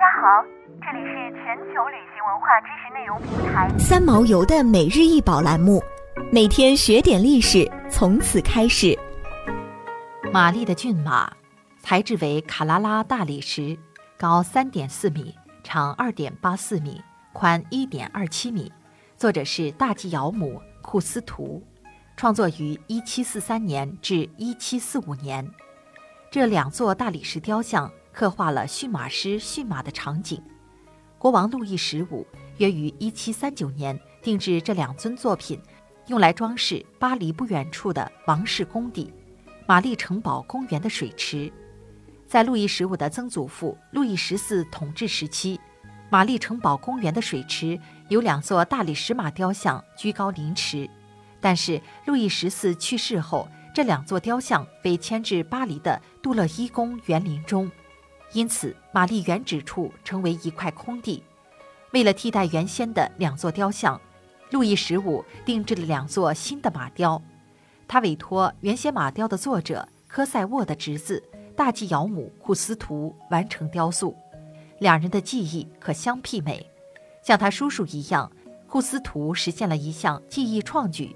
家好，这里是全球旅行文化知识内容平台三毛游的每日一宝栏目，每天学点历史，从此开始。玛丽的骏马，材质为卡拉拉大理石，高三点四米，长二点八四米，宽一点二七米。作者是大纪尧姆库斯图，创作于一七四三年至一七四五年。这两座大理石雕像。刻画了驯马师驯马的场景。国王路易十五约于1739年定制这两尊作品，用来装饰巴黎不远处的王室宫邸——玛丽城堡公园的水池。在路易十五的曾祖父路易十四统治时期，玛丽城堡公园的水池有两座大理石马雕像居高临池。但是路易十四去世后，这两座雕像被迁至巴黎的杜勒伊宫园林中。因此，玛丽原址处成为一块空地。为了替代原先的两座雕像，路易十五定制了两座新的马雕。他委托原先马雕的作者科塞沃的侄子大纪尧姆库斯图完成雕塑。两人的技艺可相媲美。像他叔叔一样，库斯图实现了一项技艺创举：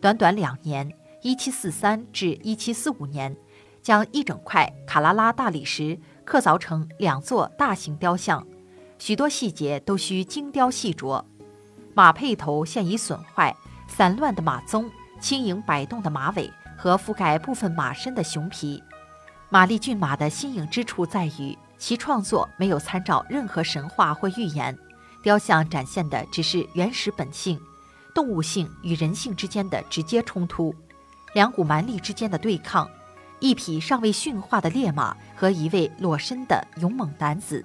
短短两年 （1743 至1745年），将一整块卡拉拉大理石。刻凿成两座大型雕像，许多细节都需精雕细琢。马配头现已损坏，散乱的马鬃、轻盈摆动的马尾和覆盖部分马身的熊皮。玛丽骏马的新颖之处在于，其创作没有参照任何神话或寓言，雕像展现的只是原始本性，动物性与人性之间的直接冲突，两股蛮力之间的对抗。一匹尚未驯化的烈马和一位裸身的勇猛男子，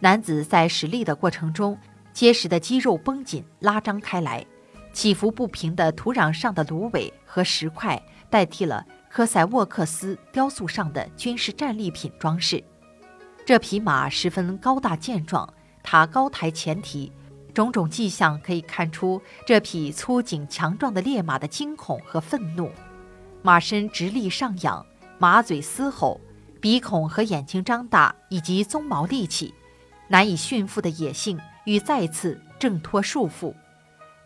男子在使力的过程中，结实的肌肉绷紧拉张开来，起伏不平的土壤上的芦苇和石块代替了科塞沃克斯雕塑上的军事战利品装饰。这匹马十分高大健壮，它高抬前蹄，种种迹象可以看出这匹粗颈强壮的烈马的惊恐和愤怒，马身直立上仰。马嘴嘶吼，鼻孔和眼睛张大，以及鬃毛立起，难以驯服的野性与再次挣脱束缚。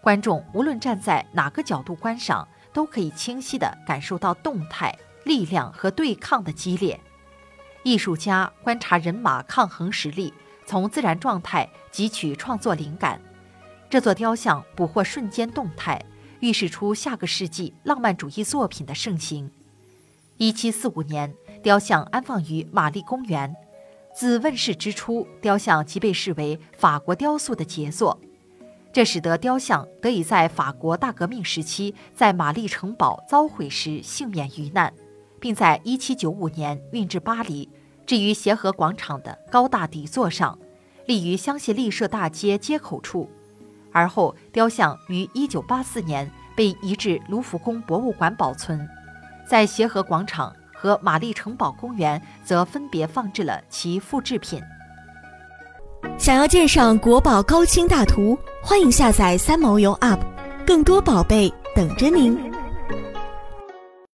观众无论站在哪个角度观赏，都可以清晰地感受到动态、力量和对抗的激烈。艺术家观察人马抗衡实力，从自然状态汲取创作灵感。这座雕像捕获瞬间动态，预示出下个世纪浪漫主义作品的盛行。一七四五年，雕像安放于玛丽公园。自问世之初，雕像即被视为法国雕塑的杰作，这使得雕像得以在法国大革命时期在玛丽城堡遭毁时幸免于难，并在一七九五年运至巴黎，置于协和广场的高大底座上，立于香榭丽舍大街街口处。而后，雕像于一九八四年被移至卢浮宫博物馆保存。在协和广场和玛丽城堡公园，则分别放置了其复制品。想要鉴赏国宝高清大图，欢迎下载三毛游 App，更多宝贝等着您。